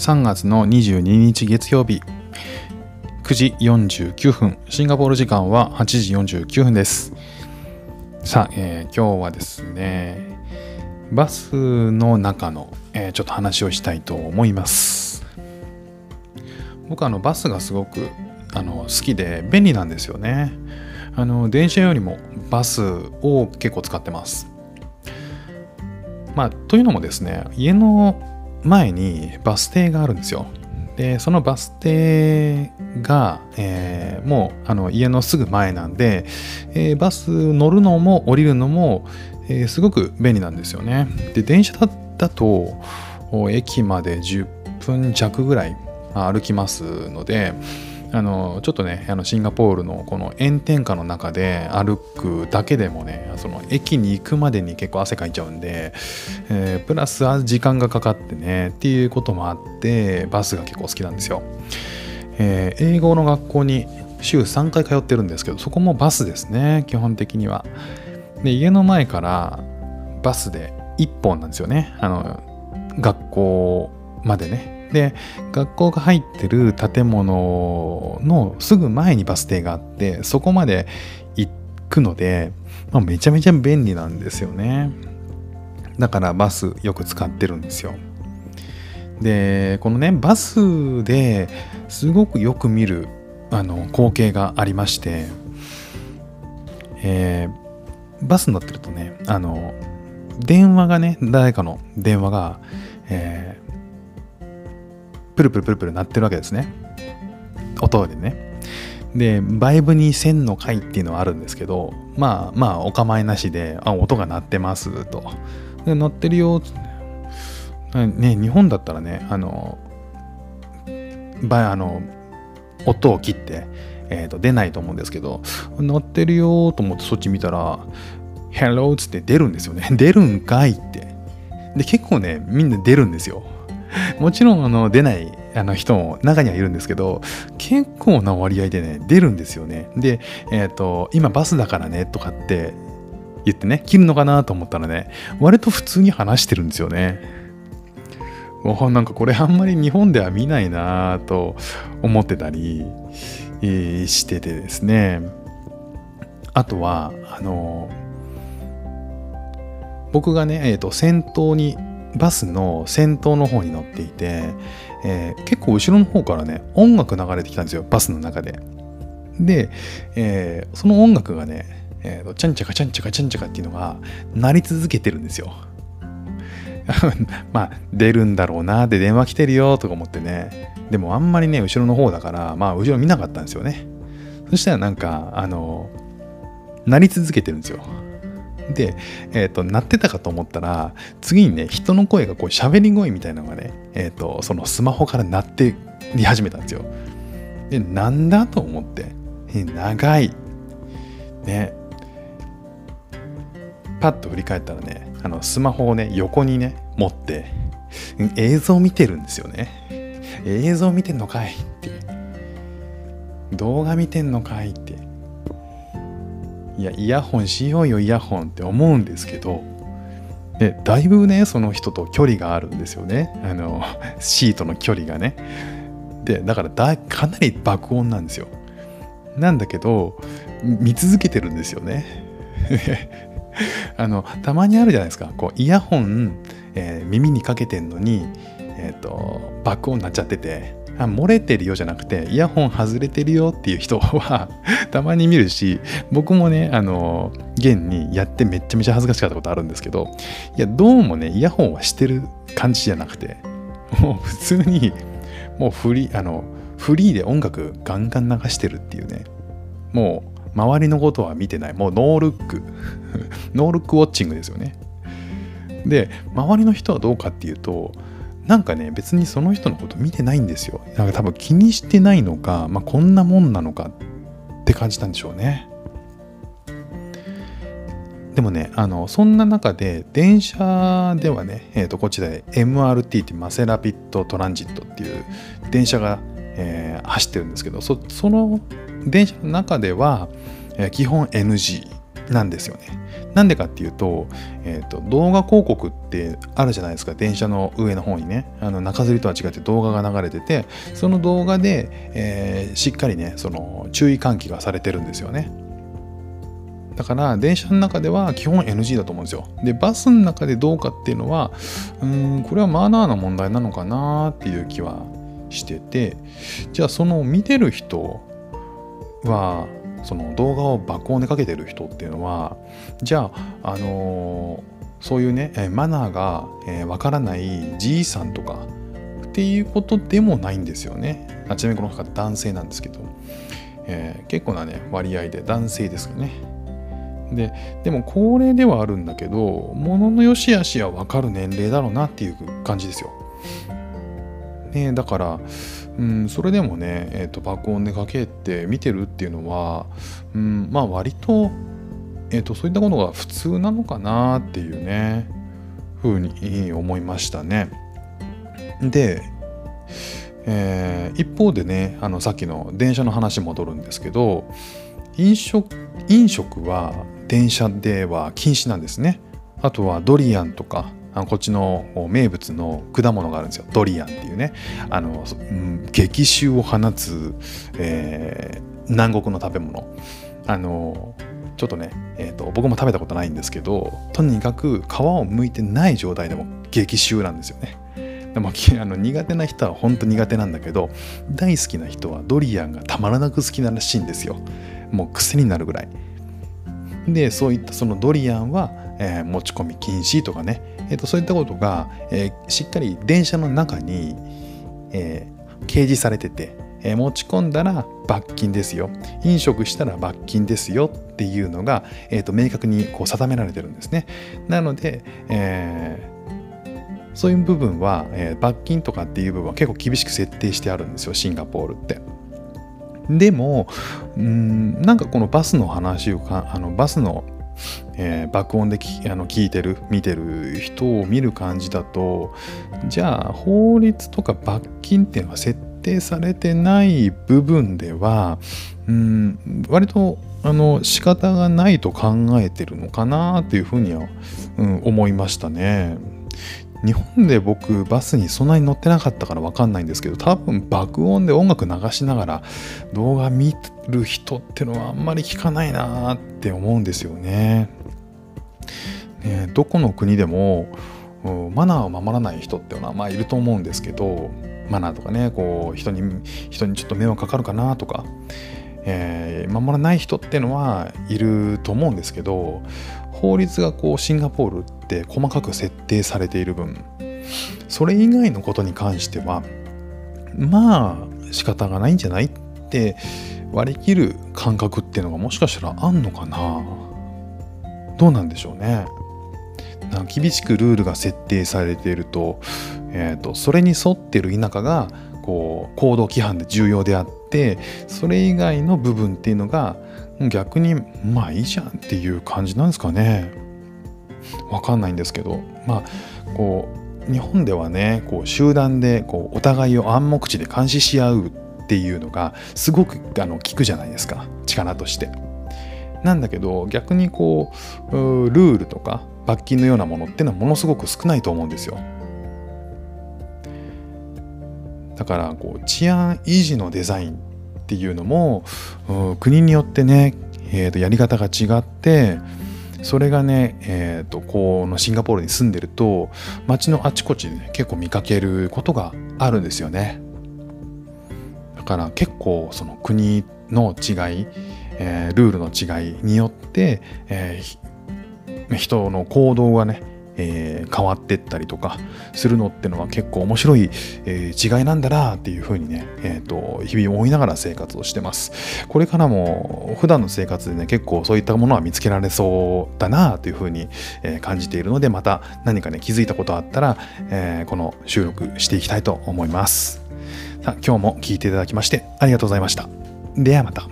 3月の22日月曜日。9時49分。シンガポール時間は8時49分です。さあ、えー、今日はですねバスの中の、えー、ちょっと話をしたいと思います。僕あのバスがすごくあの好きで便利なんですよね。あの電車よりもバスを結構使ってます。まあというのもですね家の前にバス停があるんですよ。で、そのバス停が、えー、もうあの家のすぐ前なんで、えー、バス乗るのも降りるのも、えー、すごく便利なんですよね。で、電車だと駅まで10分弱ぐらい歩きますので、あのちょっとねあのシンガポールのこの炎天下の中で歩くだけでもねその駅に行くまでに結構汗かいちゃうんで、えー、プラス時間がかかってねっていうこともあってバスが結構好きなんですよ、えー、英語の学校に週3回通ってるんですけどそこもバスですね基本的には。で家の前からバスで1本なんですよね。あの学校までね。で学校が入ってる建物のすぐ前にバス停があってそこまで行くので、まあ、めちゃめちゃ便利なんですよね。だからバスよく使ってるんですよ。でこのねバスですごくよく見るあの光景がありまして、えー、バスに乗ってるとねあの電話がね誰かの電話が、えプルプルプルプル鳴ってるわけですね。音でね。で、バイブに線の回っていうのはあるんですけど、まあまあお構いなしで、あ、音が鳴ってますと。で、鳴ってるよ。ね、日本だったらね、あの、ばあの音を切って、えー、と出ないと思うんですけど、鳴ってるよと思ってそっち見たら、Hello っつって出るんですよね。出るんかいって。で、結構ね、みんな出るんですよ。もちろんあの出ないあの人も中にはいるんですけど結構な割合でね出るんですよね。で、えっ、ー、と今バスだからねとかって言ってね切るのかなと思ったらね割と普通に話してるんですよね。なんかこれあんまり日本では見ないなと思ってたり、しててですね。あとはあの僕がね、えーと先頭にバスの先頭の方に乗っていて、えー、結構後ろの方からね音楽流れてきたんですよバスの中で。で、えー、その音楽がね、えー、チャンチャカチャンチャカチャンチャカっていうのが鳴り続けてるんですよ。まあ出るんだろうなで電話来てるよとか思ってねでもあんまりね後ろの方だからまあ後ろ見なかったんですよねそしたらなんかあの鳴り続けてるんですよで、えっ、ー、と、鳴ってたかと思ったら、次にね、人の声がこう喋り声みたいなのがね、えっ、ー、と、そのスマホから鳴ってり始めたんですよ。で、なんだと思って、え長い。ね。パッと振り返ったらね、あの、スマホをね、横にね、持って、映像見てるんですよね。映像見てんのかいって。動画見てんのかいって。いやイヤホンしようよイヤホンって思うんですけどでだいぶねその人と距離があるんですよね。あの シートの距離がね。でだからだかなり爆音なんですよ。なんだけど見続けてるんですよね。あのたまにあるじゃないですか。こうイヤホン、えー、耳にかけてんのに、えーと爆音になっちゃってて。あ漏れてるよじゃなくてイヤホン外れてるよっていう人は たまに見るし僕もねあの現にやってめっちゃめちゃ恥ずかしかったことあるんですけどいやどうもねイヤホンはしてる感じじゃなくてもう普通にもうフリーあのフリーで音楽ガンガン流してるっていうねもう周りのことは見てないもうノールック ノールックウォッチングですよね。で周りの人はどうかっていうとなんかね別にその人のこと見てないんですよ。なんか多分気にしてないのか、まあ、こんなもんなのかって感じたんでしょうね。でもねあのそんな中で電車ではね、えー、とこっちで MRT ってマセラピットトランジットっていう電車が、えー、走ってるんですけどそその電車の中では、えー、基本 NG なんですよね。なんでかっていうと,、えーと、動画広告ってあるじゃないですか電車の上の方にねあの中吊りとは違って動画が流れててその動画で、えー、しっかりねその注意喚起がされてるんですよね。だから電車の中では基本 NG だと思うんですよ。でバスの中でどうかっていうのはうんこれはマナーの問題なのかなっていう気はしててじゃあその見てる人はその動画を爆音でかけてる人っていうのはじゃああのー、そういうねマナーがわ、えー、からないじいさんとかっていうことでもないんですよね。あちなみにこの方男性なんですけど、えー、結構なね割合で男性ですよね。ででも高齢ではあるんだけどものの良し悪しは分かる年齢だろうなっていう感じですよ、ね、だからうん、それでもね、えーと、爆音でかけて見てるっていうのは、うん、まあ割と,、えーと、そういったことが普通なのかなっていうねふうに思いましたね。で、えー、一方でねあのさっきの電車の話戻るんですけど飲食飲食は電車では禁止なんですね。あとはドリアンとかあのこっちの名物の果物があるんですよ。ドリアンっていうね。あの、うん、激臭を放つ、えー、南国の食べ物。あのちょっとね、えーと、僕も食べたことないんですけどとにかく皮を剥いてない状態でも激臭なんですよね。でも あの苦手な人は本当苦手なんだけど大好きな人はドリアンがたまらなく好きならしいんですよ。もう癖になるぐらい。でそういったそのドリアンは、えー、持ち込み禁止とかねえー、とそういったことが、えー、しっかり電車の中に、えー、掲示されてて、えー、持ち込んだら罰金ですよ飲食したら罰金ですよっていうのが、えー、と明確にこう定められてるんですねなので、えー、そういう部分は、えー、罰金とかっていう部分は結構厳しく設定してあるんですよシンガポールって。でもうんなんかこのバスの話をかあのバスのえー、爆音であの聞いてる見てる人を見る感じだとじゃあ法律とか罰金っていうのは設定されてない部分ではうん割とあの仕方がないと考えてるのかなっていうふうには、うん、思いましたね。日本で僕バスにそんなに乗ってなかったから分かんないんですけど多分爆音で音楽流しながら動画見る人ってのはあんまり聞かないなって思うんですよね。ねどこの国でもマナーを守らない人っていうのはまあいると思うんですけどマナーとかねこう人に人にちょっと迷惑かかるかなとか、えー、守らない人っていうのはいると思うんですけど法律がこうシンガポールって細かく設定されている分それ以外のことに関してはまあ仕方がないんじゃないって割り切る感覚っていうのがもしかしたらあんのかな。どうなんでしょうね。厳しくルールが設定されていると,、えーと、それに沿ってる田舎がこう行動規範で重要であってそれ以外の部分っていうのが逆にまあいいじゃんっていう感じなんですかねわかんないんですけどまあこう日本ではねこう集団でこうお互いを暗黙知で監視し合うっていうのがすごくあの効くじゃないですか力として。なんだけど逆にこうルールとか罰金のようなものってのはものすごく少ないと思うんですよ。だからこう治安維持のデザインっていうのも国によってね、えー、とやり方が違ってそれがね、えー、とこのシンガポールに住んでると街のあちこちで、ね、結構見かけることがあるんですよね。だから結構その国の違い、えー、ルールの違いによって、えー、人の行動がねえー、変わってったりとかするのってのは結構面白い、えー、違いなんだなっていうふうにね、えーと、日々思いながら生活をしてます。これからも普段の生活でね結構そういったものは見つけられそうだなというふうに、え、感じているのでまた何かね気づいたことあったら、えー、この収録していきたいと思います。さあ今日も聞いていただきましてありがとうございました。ではまた。